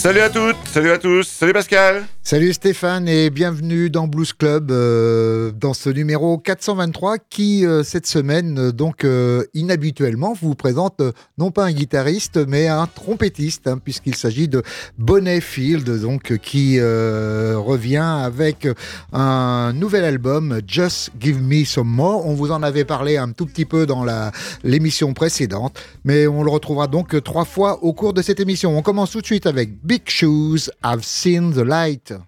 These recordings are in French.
Salut à toutes, salut à tous, salut Pascal. Salut Stéphane et bienvenue dans Blues Club euh, dans ce numéro 423 qui euh, cette semaine euh, donc inhabituellement vous présente non pas un guitariste mais un trompettiste hein, puisqu'il s'agit de Bonnet Field donc qui revient avec un nouvel album Just Give Me Some More. On vous en avait parlé un tout petit peu dans la l'émission précédente mais on le retrouvera donc trois fois au cours de cette émission. On commence tout de suite avec Big Shoes, I've Seen the Light.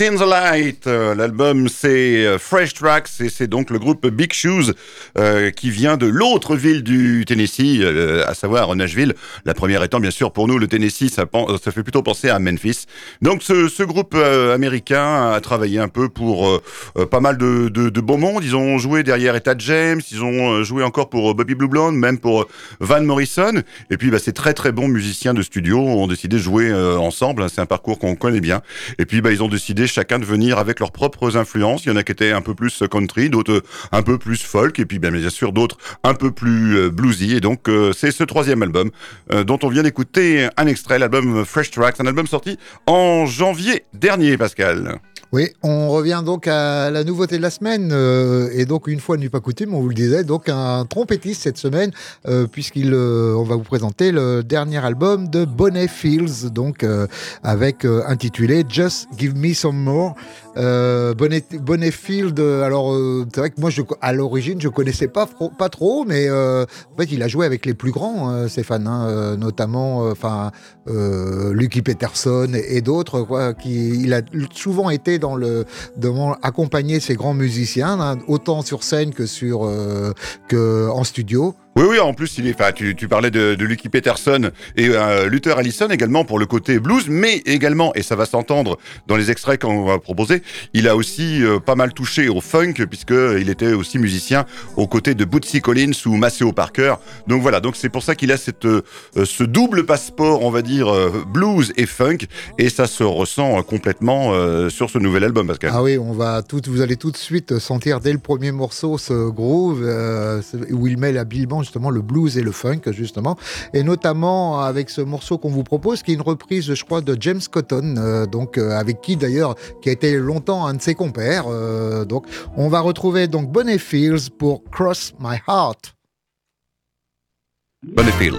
The Light. Euh, l'album c'est euh, Fresh Tracks et c'est donc le groupe Big Shoes euh, qui vient de l'autre ville du Tennessee, à savoir Nashville. La première étant bien sûr pour nous le Tennessee, ça, fait plutôt penser à Memphis. Donc ce, ce groupe américain a travaillé un peu pour pas mal de, de, de beaux mondes. Ils ont joué derrière Etta James, ils ont joué encore pour Bobby Blue Blonde, même pour Van Morrison. Et puis bah, ces très très bons musiciens de studio ont décidé de jouer ensemble. C'est un parcours qu'on connaît bien. Et puis bah, ils ont décidé chacun de venir avec leurs propres influences. Il y en a qui étaient un peu plus country, d'autres un peu plus folk, et puis bien, bien sûr d'autres un peu plus euh, bluesy. Et donc euh, c'est ce troisième album euh, dont on vient d'écouter un extrait, l'album Fresh Tracks, un album sorti en janvier dernier, Pascal. Oui, on revient donc à la nouveauté de la semaine. Euh, et donc, une fois n'est pas coutume, on vous le disait, donc un trompettiste cette semaine, euh, puisqu'il, euh, on va vous présenter le dernier album de Bonnet Fields, donc avec intitulé Just Give Me Some More. Bonnet, Bonnet Field, alors c'est vrai que moi, je, à l'origine, je connaissais pas, pas trop, mais en fait, il a joué avec les plus grands, Stéphane, hein, notamment, enfin, Lucky Peterson et, et d'autres, quoi. Qui, il a souvent été dans le, accompagner ces grands musiciens, hein, autant sur scène que sur euh, que en studio. Oui, oui, en plus, il est, tu, tu parlais de, de Lucky Peterson et euh, Luther Allison également pour le côté blues, mais également, et ça va s'entendre dans les extraits qu'on va proposer, il a aussi euh, pas mal touché au funk, puisqu'il était aussi musicien aux côtés de Bootsy Collins ou Maceo Parker. Donc voilà, donc c'est pour ça qu'il a cette, euh, ce double passeport, on va dire, euh, blues et funk, et ça se ressent complètement sur ce nouvel album, Pascal. Ah oui, on va tout, vous allez tout de suite sentir dès le premier morceau ce groove où il met justement le blues et le funk justement, et notamment avec ce morceau qu'on vous propose qui est une reprise, je crois, de James Cotton, euh, donc euh, avec qui d'ailleurs qui a été longtemps un de ses compères. Euh, donc on va retrouver donc Bonnet Fields pour Cross My Heart. Bonnet Fields.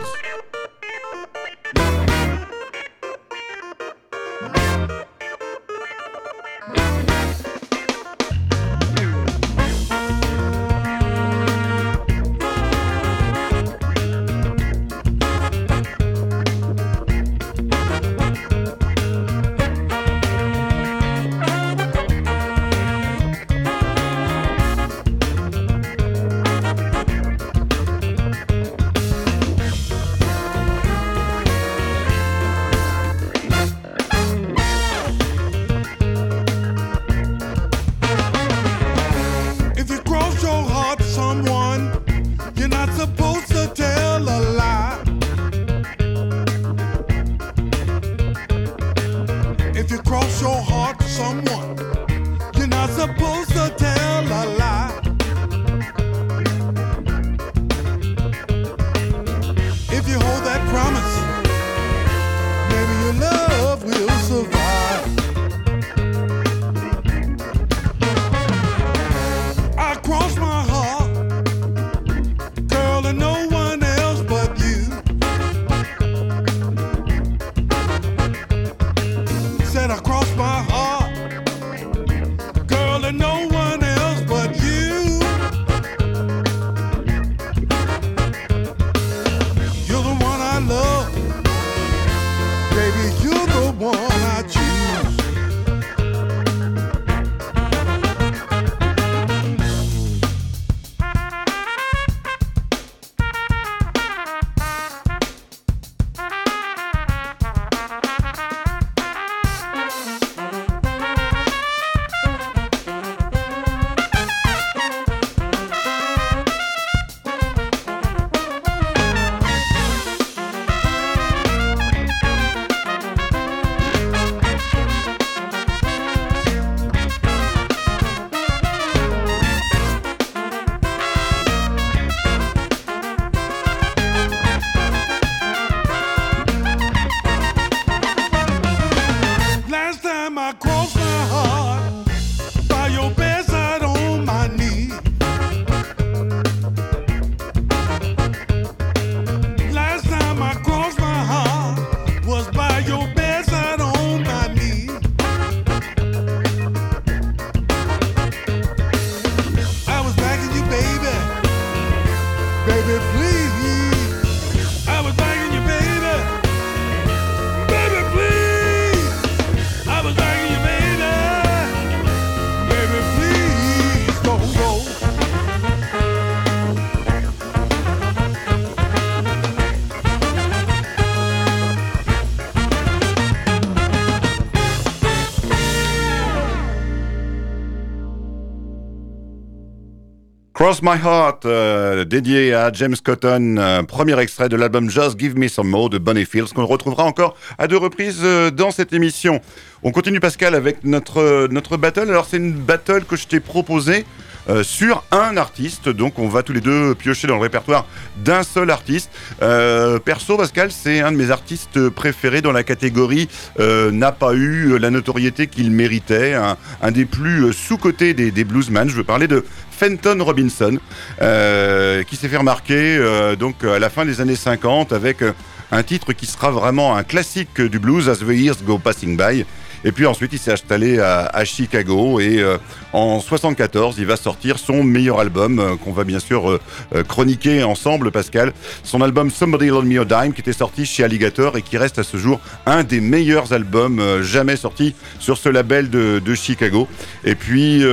Cross My Heart, euh, dédié à James Cotton, euh, premier extrait de l'album Just Give Me Some More de Bonnie Fields, qu'on retrouvera encore à deux reprises euh, dans cette émission. On continue Pascal avec notre, notre battle. Alors c'est une battle que je t'ai proposée euh, sur un artiste. Donc on va tous les deux piocher dans le répertoire d'un seul artiste. Euh, perso, Pascal, c'est un de mes artistes préférés dans la catégorie euh, n'a pas eu la notoriété qu'il méritait, un, des plus sous-cotés des, des bluesmen. Je veux parler de Fenton Robinson, qui s'est fait remarquer donc à la fin des années 50 avec un titre qui sera vraiment un classique du blues, As the Years Go Passing By. Et puis ensuite, il s'est installé à, Chicago et euh, en 74, il va sortir son meilleur album euh, qu'on va bien sûr euh, chroniquer ensemble, Pascal. Son album Somebody Loan Me a Dime qui était sorti chez Alligator et qui reste à ce jour un des meilleurs albums jamais sortis sur ce label de, de Chicago. Et puis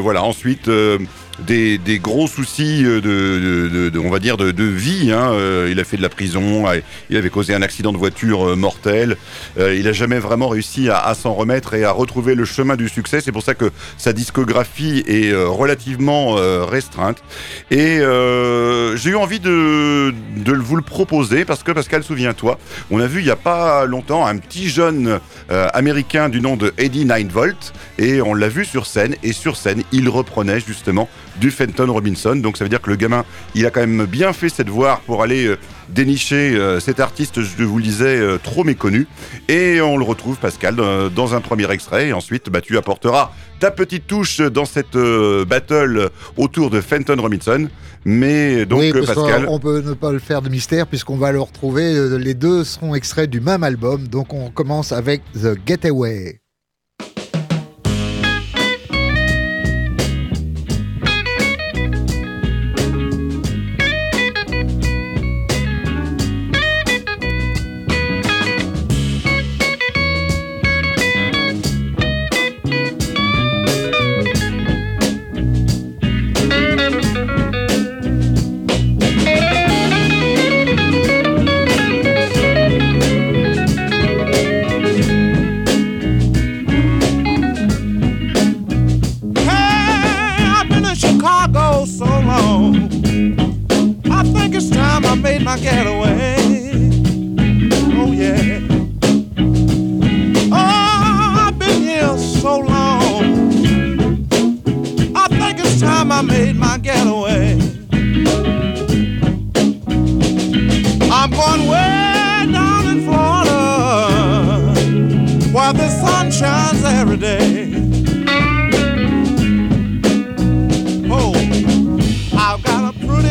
voilà, ensuite des, gros soucis euh, de, on va dire, de, vie. Hein. Euh, il a fait de la prison, euh, il avait causé un accident de voiture mortel. il n'a jamais vraiment réussi à, s'en remettre et à retrouver le chemin du succès. C'est pour ça que sa discographie est relativement restreinte. Et j'ai eu envie de, vous le proposer parce que, Pascal, souviens-toi, on a vu il n'y a pas longtemps un petit jeune américain du nom de Eddie Ninevolt et on l'a vu sur scène. Et sur scène, il reprenait justement du Fenton Robinson. Donc ça veut dire que le gamin, il a quand même bien fait cette voix pour aller euh, dénicher euh, cet artiste, je vous le disais, euh, trop méconnu. Et on le retrouve, Pascal, dans, un premier extrait. Et ensuite, bah, tu apporteras ta petite touche dans cette battle autour de Fenton Robinson. Mais donc, oui, Pascal. On peut ne pas le faire de mystère puisqu'on va le retrouver. Les deux seront extraits du même album. Donc on commence avec The Getaway.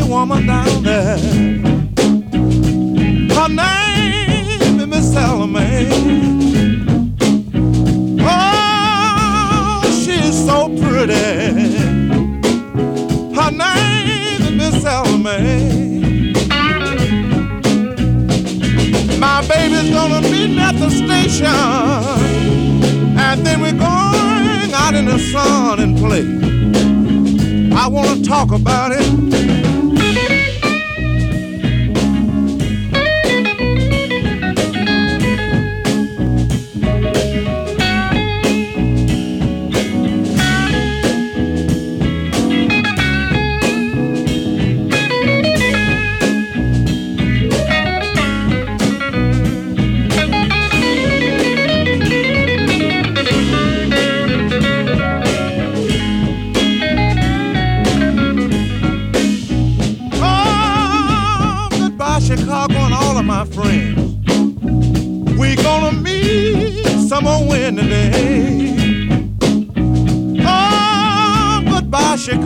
woman down there. Her name is Miss Salome. Oh, she's so pretty. Her name is Miss Salome. My baby's gonna meet me at the station, and then we're going out in the sun and play. I wanna talk about it.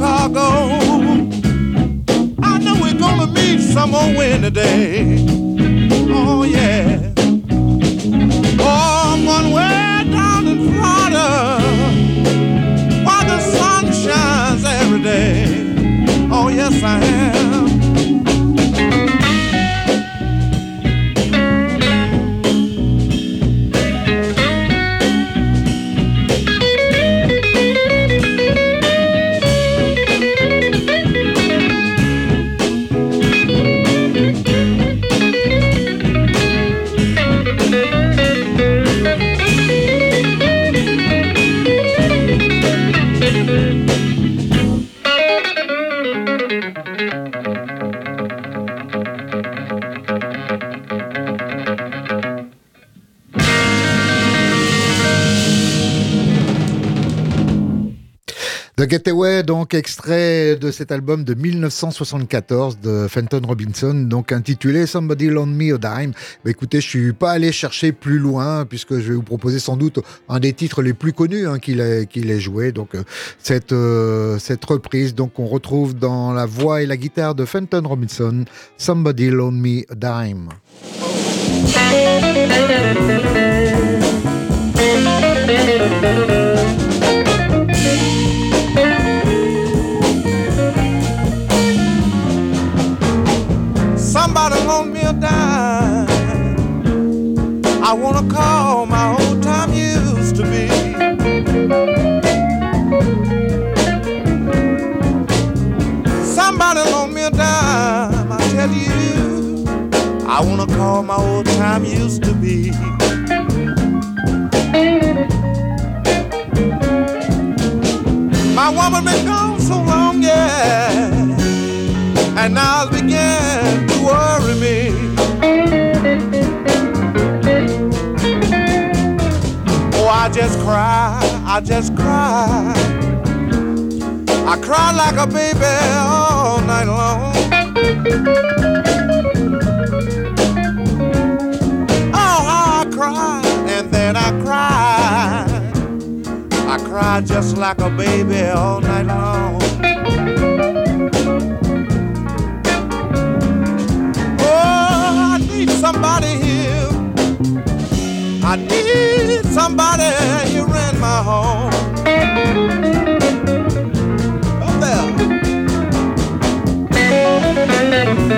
Chicago. I know we're gonna meet some someone winter day. Oh yeah. Oh, I'm one way down in Florida, where the sun shines every day. Oh yes I am. Extrait de cet album de 1974 de Fenton Robinson, donc intitulé Somebody Loan Me a Dime. Écoutez, je suis pas allé chercher plus loin puisque je vais vous proposer sans doute un des titres les plus connus hein, qu'il ait, joué. Donc euh, cette, euh, cette reprise, donc on retrouve dans la voix et la guitare de Fenton Robinson, Somebody Loan Me a Dime. Somebody I you, I wanna call my old time used to be. My woman been gone so long, yeah, and now it's began to worry me. Oh, I just cry, I just cry. I cry like a baby all night long. Oh, I cry, and then I cry. I cry just like a baby all night long. Oh, I need somebody here. I need somebody here in my home. And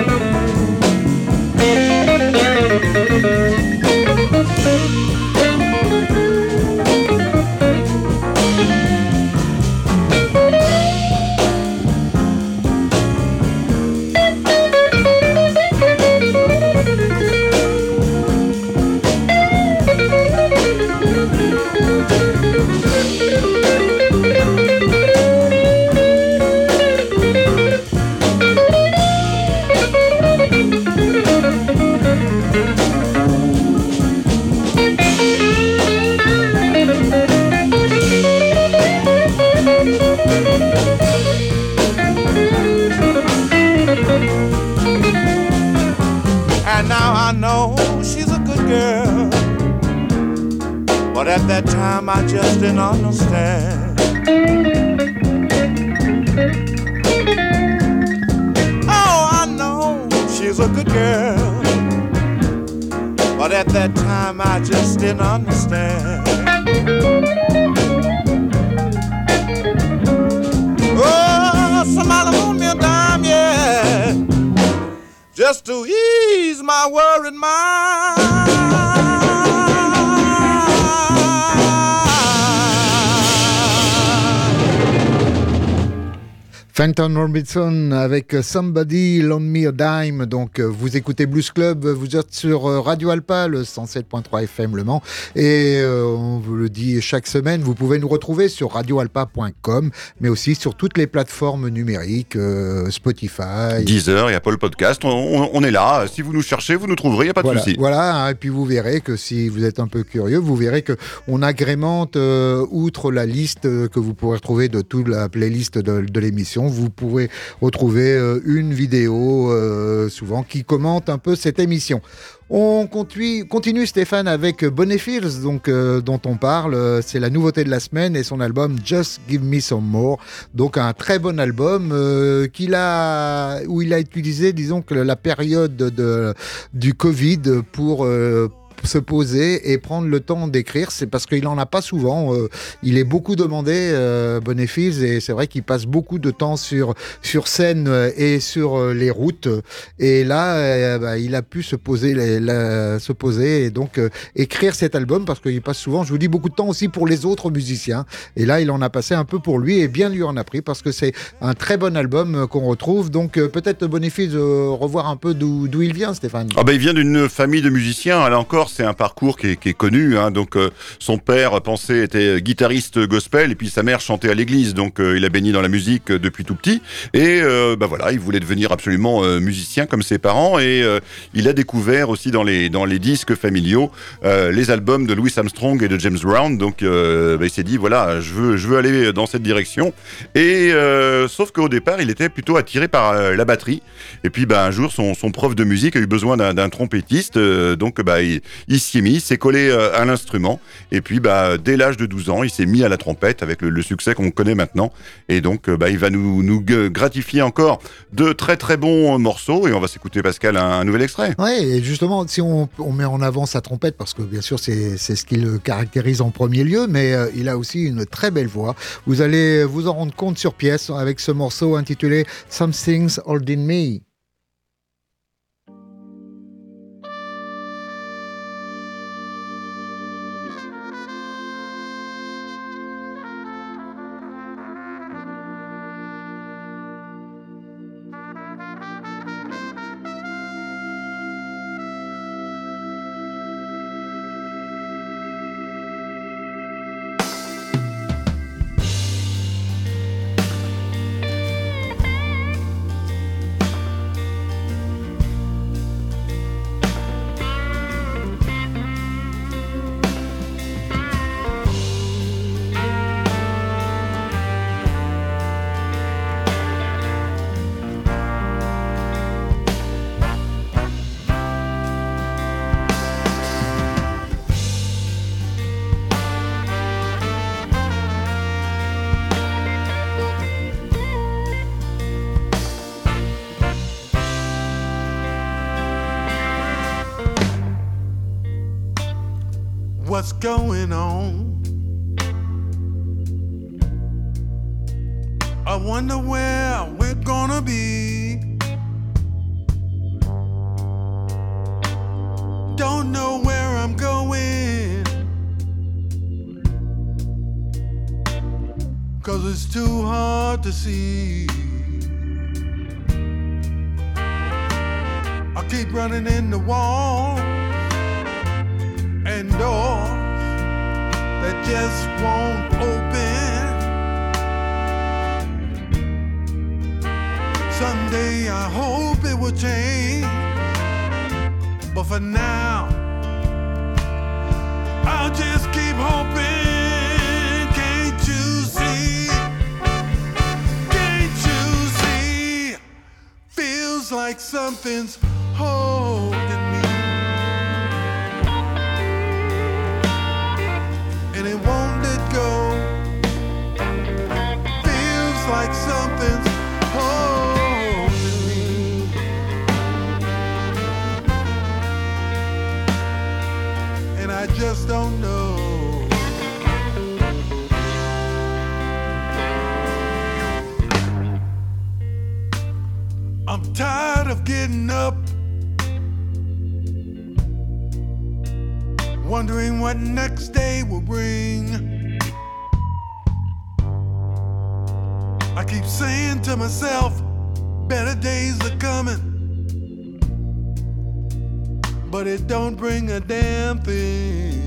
time I just didn't understand. Oh, I know she's a good girl. But at that time I just didn't understand. Oh, somebody me a dime, yeah just to ease my worried mind. Fenton Robinson avec Somebody Loan Me a Dime. Donc, euh, vous écoutez Blues Club, vous êtes sur euh, Radio Alpa, le 107.3 FM Le Mans. Et euh, on vous le dit chaque semaine, vous pouvez nous retrouver sur radioalpa.com, mais aussi sur toutes les plateformes numériques, euh, Spotify. Deezer et Apple Podcast. On, on- on est là. Si vous nous cherchez, vous nous trouverez, il n'y a pas de Voilà, souci. voilà, hein, et puis vous verrez que si vous êtes un peu curieux, vous verrez que on agrémente euh, outre la liste euh, que vous pourrez retrouver de toute la playlist de, de l'émission, vous pourrez retrouver euh, une vidéo euh, souvent qui commente un peu cette émission. On continue, continue Stéphane avec Bonnie Fields, donc euh, dont on parle. Euh, C'est la nouveauté de la semaine et son album Just Give Me Some More. Donc un très bon album euh, qu'il a, où il a utilisé, disons que la période de, du Covid pour euh, se poser et prendre le temps d'écrire. C'est parce qu'il en a pas souvent. euh, il est beaucoup demandé, euh, et c'est vrai qu'il passe beaucoup de temps sur sur scène euh, et sur euh, les routes. Et là, bah, il a pu se poser, se poser et donc écrire cet album parce qu'il passe souvent, je vous dis, beaucoup de temps aussi pour les autres musiciens. Et là, il en a passé un peu pour lui et bien lui en a pris parce que c'est un très bon album qu'on retrouve. Donc peut-être Bonnefils, euh, revoir un peu d'où il vient, Stéphane. Ah ben, il vient d'une famille de musiciens. Là encore, c'est un parcours qui est, connu. Hein. donc, euh, son père pensait était guitariste gospel et puis sa mère chantait à l'église. Donc, euh, il a baigné dans la musique euh, depuis tout petit. Et bah voilà, il voulait devenir absolument musicien comme ses parents. Et il a découvert aussi dans les dans les disques familiaux les albums de Louis Armstrong et de James Brown. Donc, bah, il s'est dit voilà, je veux je veux aller dans cette direction. Et sauf qu'au départ, il était plutôt attiré par la batterie. Et puis, bah, un jour, son, son prof de musique a eu besoin d'un trompettiste. donc, bah, il s'y est mis, s'est collé à l'instrument. Et puis, bah, dès l'âge de 12 ans, il s'est mis à la trompette avec le, succès qu'on connaît maintenant. Et donc, bah, il va nous, gratifier encore de très très bons morceaux. Et on va s'écouter, Pascal, un, nouvel extrait. Oui, et justement, si on, met en avant sa trompette, parce que bien sûr, c'est ce qui le caractérise en premier lieu, mais euh, il a aussi une très belle voix. Vous allez vous en rendre compte sur pièce avec ce morceau intitulé Something's Holding Me. Hard to see. I keep running in the wall and doors that just won't open. Someday I hope it will change, but for now, I'll just keep hoping. like something's holding me. And it won't let go. Feels like something's holding me. And I just don't tired of getting up, wondering what next day will bring. I keep saying to myself, better days are coming but it don't bring a damn thing.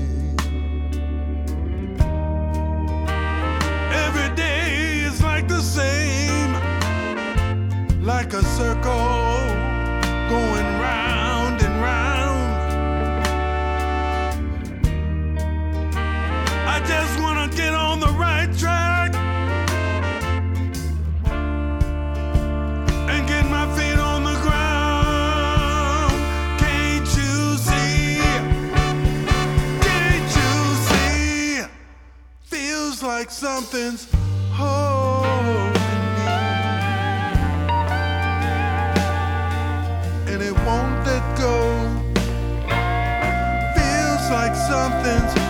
Like a circle going round and round. I just wanna get on the right track. And get my feet on the ground. Can't you see? Can't you see? Feels like something's something's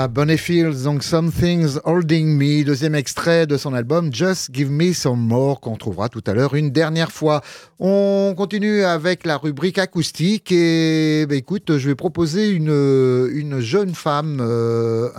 Voilà, Bonnie Fields, donc Something's Holding Me, deuxième extrait de son album Just Give Me Some More, qu'on trouvera tout à l'heure une dernière fois. On continue avec la rubrique acoustique et bah, écoute, je vais proposer une, une jeune femme euh,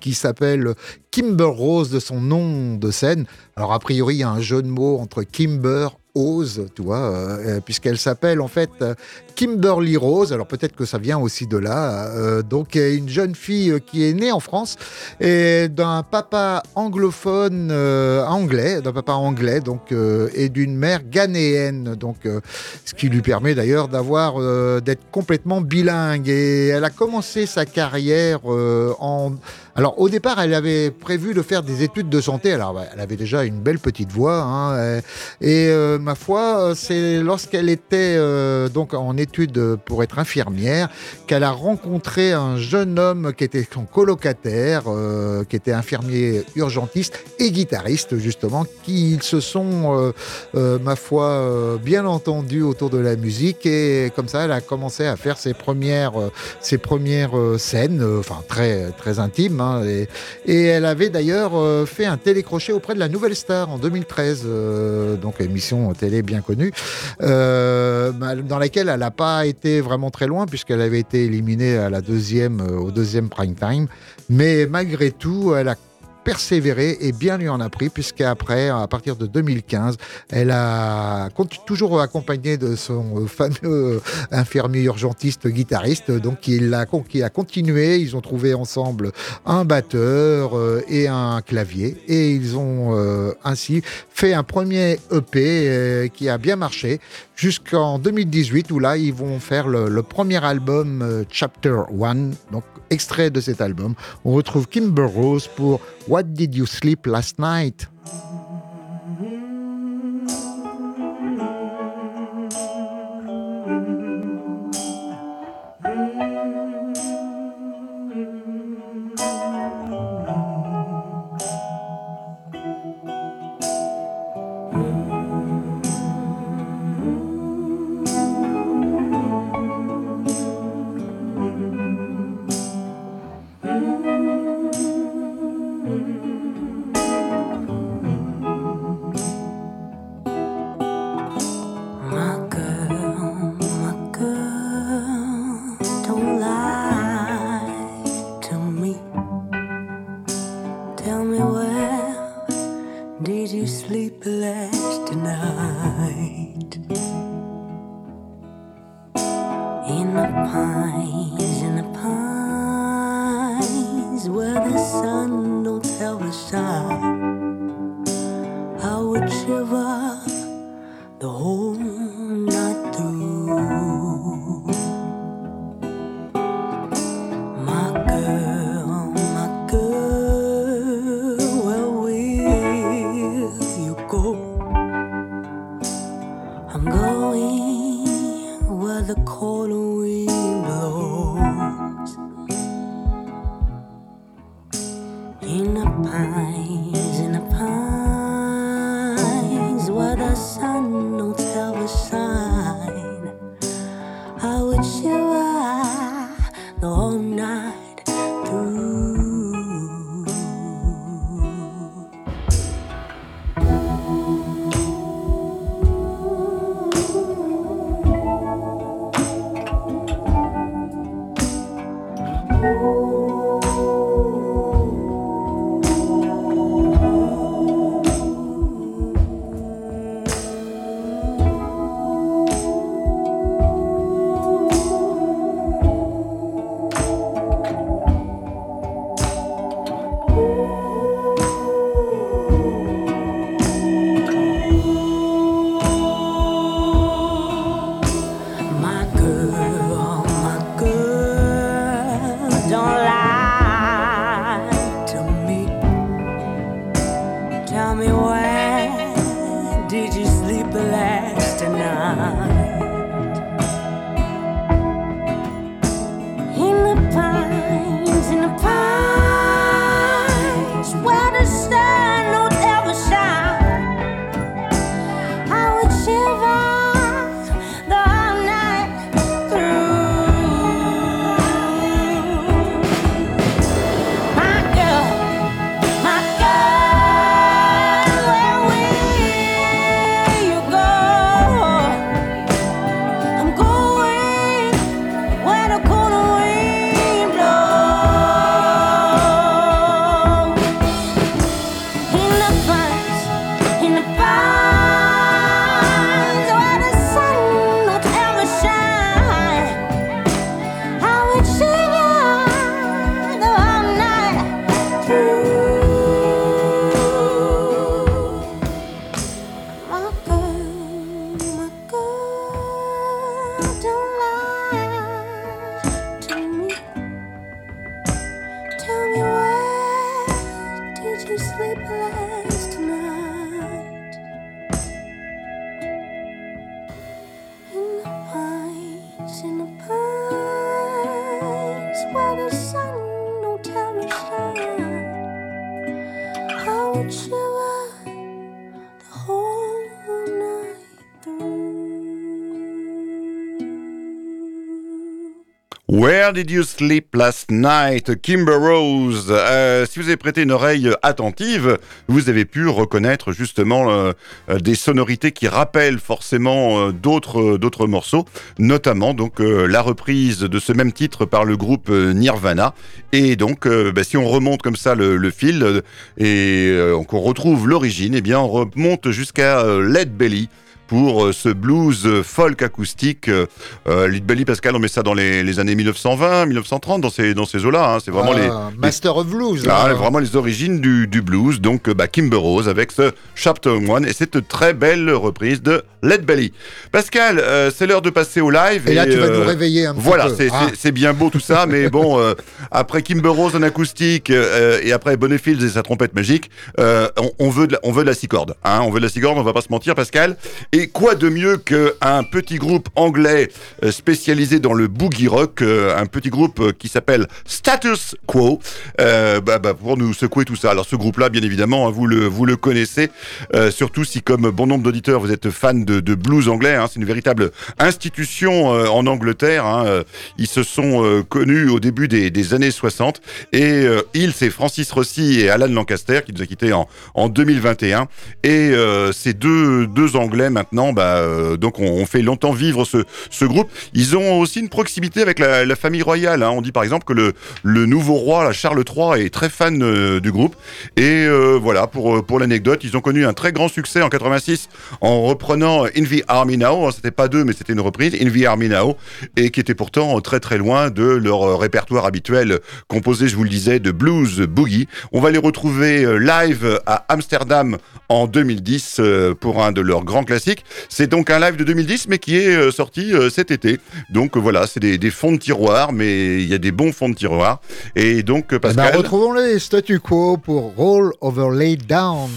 qui s'appelle Kimber Rose de son nom de scène. Alors a priori, il y a un jeu de mots entre Kimber Rose, tu vois, euh, puisqu'elle s'appelle en fait euh, Kimberly Rose. Alors peut-être que ça vient aussi de là. Euh, donc euh, une jeune fille euh, qui est née en France et d'un papa anglophone euh, anglais, d'un papa anglais donc euh, et d'une mère ghanéenne. Donc euh, ce qui lui permet d'ailleurs d'avoir euh, d'être complètement bilingue. Et elle a commencé sa carrière euh, en alors au départ, elle avait prévu de faire des études de santé. Alors bah, elle avait déjà une belle petite voix. hein, et euh, ma foi, euh, c'est lorsqu'elle était euh, donc en études pour être infirmière qu'elle a rencontré un jeune homme qui était son colocataire, euh, qui était infirmier urgentiste et guitariste justement, qui ils se sont, ma foi, bien entendus autour de la musique. Et comme ça, elle a commencé à faire ses premières, ses premières scènes, enfin très très intimes. Et, et elle avait d'ailleurs euh, fait un télécrochet auprès de la Nouvelle Star en 2013, euh, donc émission télé bien connue, euh, bah, dans laquelle elle n'a pas été vraiment très loin puisqu'elle avait été éliminée à la deuxième, au deuxième prime time. Mais malgré tout, elle a persévéré et bien lui en a pris puisqu'après, à partir de 2015, elle a toujours accompagné de son fameux infirmier urgentiste guitariste, donc il a, qui a continué. Ils ont trouvé ensemble un batteur euh, et un clavier et ils ont euh, ainsi fait un premier EP euh, qui a bien marché jusqu'en 2018 où là ils vont faire le, le premier album Chapter 1, donc extrait de cet album. On retrouve Kimber Rose pour What Did You Sleep Last Night? Where did you sleep last night, Kimber Rose? Euh, Si vous avez prêté une oreille attentive, vous avez pu reconnaître justement euh, euh, des sonorités qui rappellent forcément d'autres d'autres morceaux, notamment donc la reprise de ce même titre par le groupe Nirvana. Et donc, bah, si on remonte comme ça le, le fil et qu'on retrouve l'origine, eh bien, on remonte jusqu'à Led Belly pour euh, ce blues euh, folk acoustique. Euh, euh, Belly, Pascal, on met ça dans les, les années 1920, 1930, dans ces, dans ces eaux-là. hein. C'est vraiment les, Ah, Master of Blues. ah, hein. vraiment les origines du, du blues. Donc, bah, Kimber Rose avec ce Chapter One et cette très belle reprise de Led Belly. Pascal, euh, c'est l'heure de passer au live. Et là, tu vas nous réveiller un petit Voilà, peu. c'est Ah. c'est- c'est bien beau tout ça, mais bon, après Kimber Rose en acoustique et après Bonnetfields et sa trompette magique, on, on veut de la, on veut de la six cordes. Hein, on veut de la six cordes, on va pas se mentir, Pascal. Et quoi de mieux qu'un petit groupe anglais euh, spécialisé dans le boogie rock, euh, un petit groupe euh, qui s'appelle Status Quo, bah, bah, pour nous secouer tout ça. Alors ce groupe-là, bien évidemment, hein, vous le vous le connaissez, surtout si comme bon nombre d'auditeurs vous êtes fan de, blues anglais. hein, c'est une véritable institution en Angleterre. hein, ils se sont connus au début des, années 60 et ils, c'est Francis Rossi et Alan Lancaster qui nous a quittés en, en 2021. Et ces deux, deux Anglais maintenant, bah, euh, donc on, fait longtemps vivre ce, groupe. Ils ont aussi une proximité avec la, famille royale. hein. On dit par exemple que le, nouveau roi, Charles III, est très fan euh, du groupe. Et euh, voilà, pour, pour l'anecdote, ils ont connu un très grand succès en 86 en reprenant In the Army Now. C'était pas deux, mais c'était une reprise, In the Army Now, et qui était pourtant très très loin de leur répertoire habituel, composé, je vous le disais, de blues boogie. On va les retrouver live à Amsterdam en 2010 euh, pour un de leurs grands classiques. C'est donc un live de 2010, mais qui est euh, sorti euh, cet été. Donc euh, voilà, c'est des, des fonds de tiroir, mais il y a des bons fonds de tiroir. Et donc, Eh ben, Pascal. retrouvons-les, statu quo pour Roll Over Lay Down.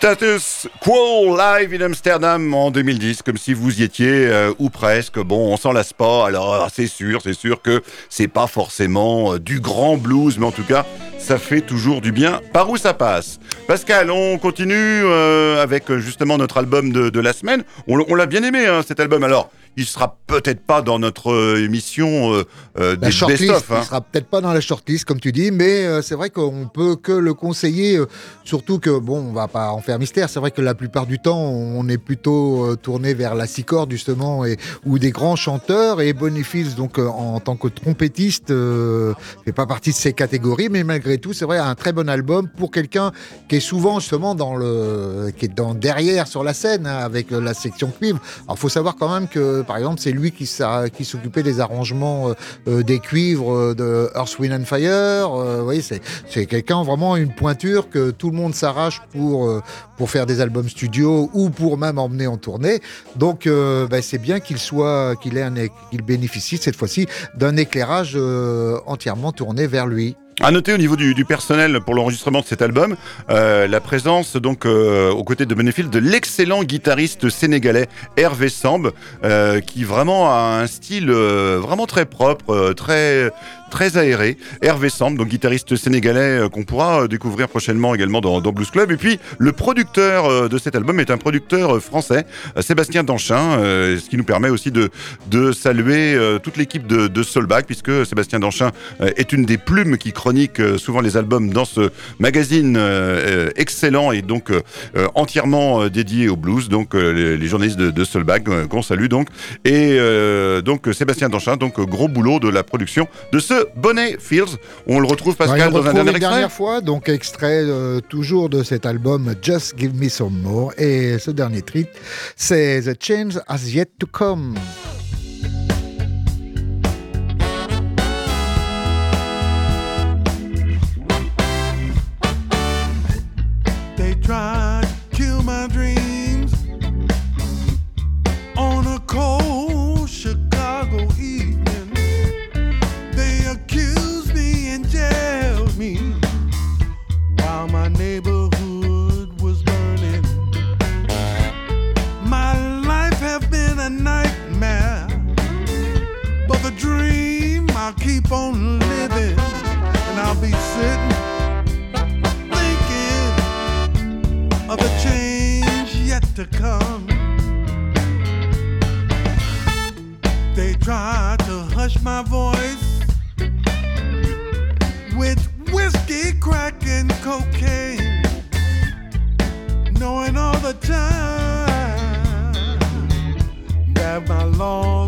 Status Quo live in Amsterdam en 2010, comme si vous y étiez euh, ou presque. Bon, on s'en lasse pas. Alors c'est sûr, c'est sûr que c'est pas forcément euh, du grand blues, mais en tout cas, ça fait toujours du bien. Par où ça passe? Pascal, on continue euh, avec justement notre album de, de la semaine. On, l'a bien aimé hein, cet album. Alors, il sera peut-être pas dans notre émission euh, euh, des best-of. il hein. sera peut-être pas dans la shortlist comme tu dis, mais euh, c'est vrai qu'on peut que le conseiller, surtout que bon, on va pas en faire C'est vrai que la plupart du temps, on est plutôt euh, tourné vers la six justement et ou des grands chanteurs. Et Fields, donc euh, en tant que trompettiste, euh, fait pas partie de ces catégories, mais malgré tout, c'est vrai un très bon album pour quelqu'un qui est souvent justement dans le, qui est dans derrière sur la scène hein, avec euh, la section cuivre. Alors, faut savoir quand même que, par exemple, c'est lui qui, qui s'occupait des arrangements des cuivres de Earth, Wind and Fire. Vous voyez, c'est, quelqu'un vraiment une pointure que tout le monde s'arrache pour, pour faire des albums studio ou pour même emmener en tournée. Donc, euh, ben, c'est bien qu'il soit, qu'il ait un, qu'il bénéficie cette fois-ci d'un éclairage euh, entièrement tourné vers lui. À noter au niveau du, personnel pour l'enregistrement de cet album, euh, la présence donc aux côtés de Benefield de l'excellent guitariste sénégalais Hervé Samb, qui vraiment a un style vraiment très propre, très très aéré. Hervé Samb, donc guitariste sénégalais euh, qu'on pourra euh, découvrir prochainement également dans, Blues Club. Et puis le producteur euh, de cet album est un producteur français, Sébastien Danchin, ce qui nous permet aussi de saluer toute l'équipe de, de Soulback, puisque Sébastien Danchin est une des plumes qui chronique souvent les albums dans ce magazine excellent et donc entièrement dédié au blues. Donc les, journalistes de, de Soulback euh, qu'on salue donc et donc Sébastien Danchin, donc gros boulot de la production de ce Bonnet Fields. On le retrouve Ouais, Pascal on dans un dernier extrait. dernière fois, donc extrait euh, toujours de cet album Just Give Me Some More. Et ce dernier titre, c'est The Change Has Yet to Come. To come. They tried to hush my voice with whiskey, crack, and cocaine, knowing all the time that my laws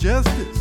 justice,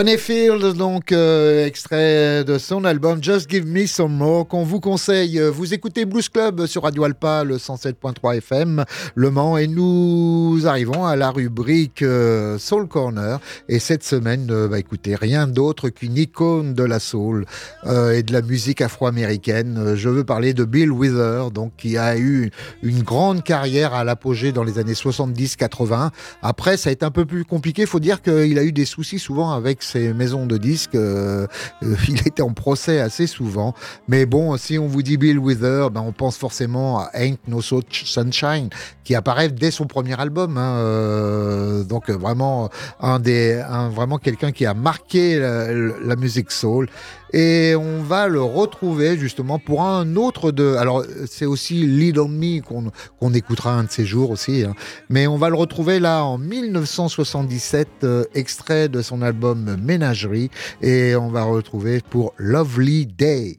Bonnie Field, donc euh, extrait de son album Just Give Me Some More, qu'on vous conseille. Vous écoutez Blues Club sur Radio Alpa, le 107.3 FM, Le Mans, et nous arrivons à la rubrique euh, Soul Corner. Et cette semaine, euh, bah, écoutez, rien d'autre qu'une icône de la soul euh, et de la musique afro-américaine. Je veux parler de Bill Wither, donc qui a eu une grande carrière à l'apogée dans les années 70-80. Après, ça a été un peu plus compliqué. Il faut dire qu'il a eu des soucis souvent avec ces maisons de disques. Euh, euh, il était en procès assez souvent. Mais bon, si on vous dit Bill Wither, ben on pense forcément à Ain't No Sunshine, qui apparaît dès son premier album. Hein, euh, donc vraiment un des, vraiment quelqu'un qui a marqué la musique soul. Et on va le retrouver justement pour un autre de. Alors, c'est aussi on Me qu'on écoutera un de ces jours aussi. Hein. Mais on va le retrouver là en 1977, euh, extrait de son album Ménagerie. Et on va retrouver pour Lovely Day.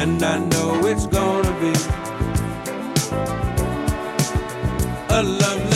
and I know it's gonna be a lovely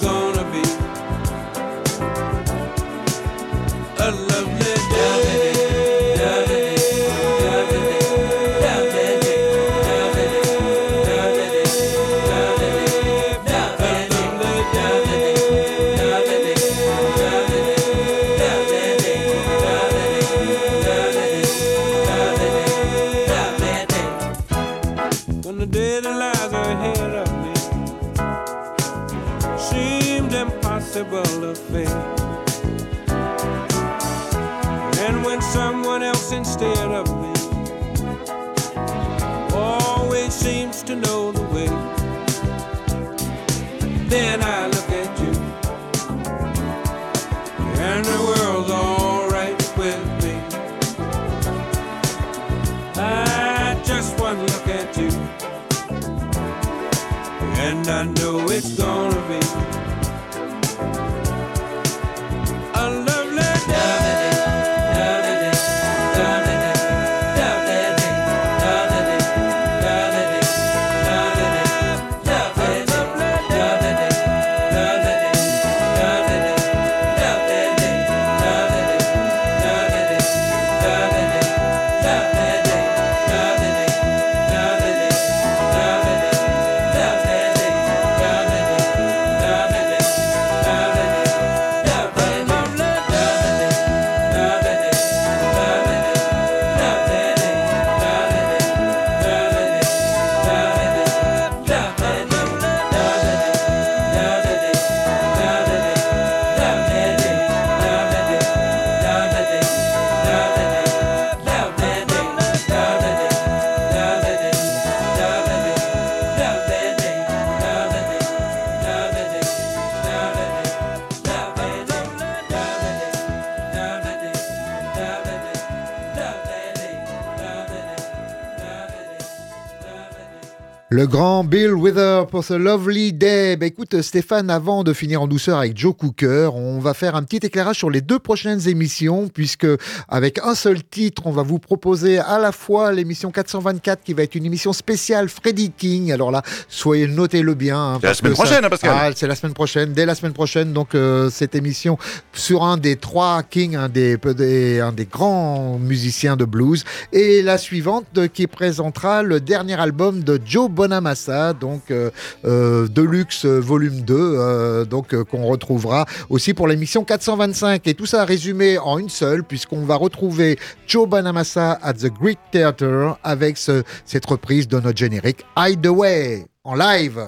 pour ce Lovely Day. Bah, écoute Stéphane, avant de finir en douceur avec Joe Cooker, on va faire un petit éclairage sur les deux prochaines émissions, puisque avec un seul titre, on va vous proposer à la fois l'émission 424 qui va être une émission spéciale Freddie King. Alors là, soyez notez-le bien. hein, C'est la semaine ça- prochaine, hein, Pascal. Ah, c'est la semaine prochaine, dès la semaine prochaine. Donc euh, cette émission sur un des trois Kings, un des, des- un des grands musiciens de blues, et la suivante euh, qui présentera le dernier album de Joe Bonamassa, donc euh, Deluxe euh, Volume 2, euh, donc euh, qu'on retrouvera aussi pour l'émission 425. Et tout ça résumé en une seule, puisqu'on va retrouver Joe Bonamassa at the Greek Theatre avec ce- cette reprise de notre générique Hideaway en live.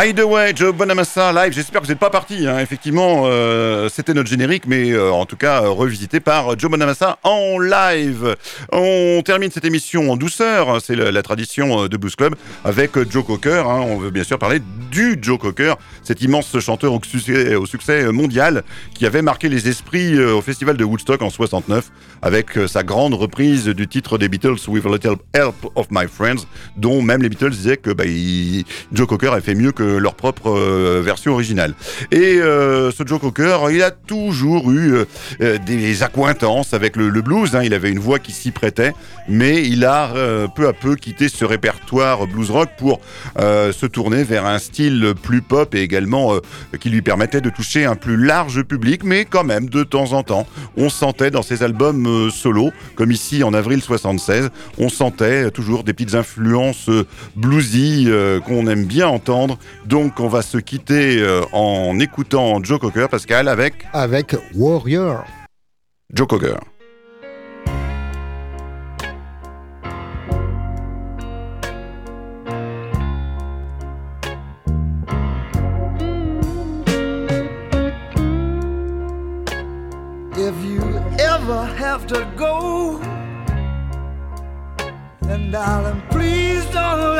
Hideaway, Joe Bonamassa live. J'espère que vous n'êtes pas partis. hein. Effectivement, euh, c'était notre générique, mais euh, en tout cas euh, revisité par Joe Bonamassa en live. On termine cette émission en douceur. C'est la, tradition de Blues Club avec Joe Cocker. hein. On veut bien sûr parler du Joe Cocker, cet immense chanteur au succès, mondial qui avait marqué les esprits au festival de Woodstock en 69 avec sa grande reprise du titre des Beatles With a Little Help of My Friends, dont même les Beatles disaient que bah, Joe Cocker avait fait mieux que leur propre euh, version originale. Et euh, ce Joe Cocker, il a toujours eu euh, des accointances avec le, blues. hein. Il avait une voix qui s'y prêtait, mais il a peu à peu quitté ce répertoire blues rock pour se tourner vers un style plus pop et également qui lui permettait de toucher un plus large public, mais quand même de temps en temps, on sentait dans ses albums solo, comme ici en avril 76, on sentait toujours des petites influences bluesy qu'on aime bien entendre. Donc on va se quitter euh, en écoutant Joe Cocker, Pascal, avec avec Warrior. Joe Cocker. If you ever have to go, then darling, please don't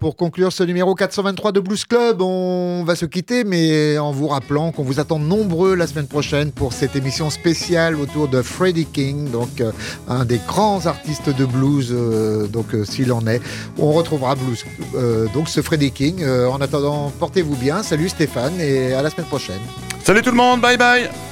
Pour conclure ce numéro 423 de Blues Club, on va se quitter, mais en vous rappelant qu'on vous attend nombreux la semaine prochaine pour cette émission spéciale autour de Freddie King, donc euh, un des grands artistes de blues, euh, donc euh, s'il en est. On retrouvera blues, donc ce Freddie King. En attendant, portez-vous bien. Salut Stéphane et à la semaine prochaine. Salut tout le monde, bye bye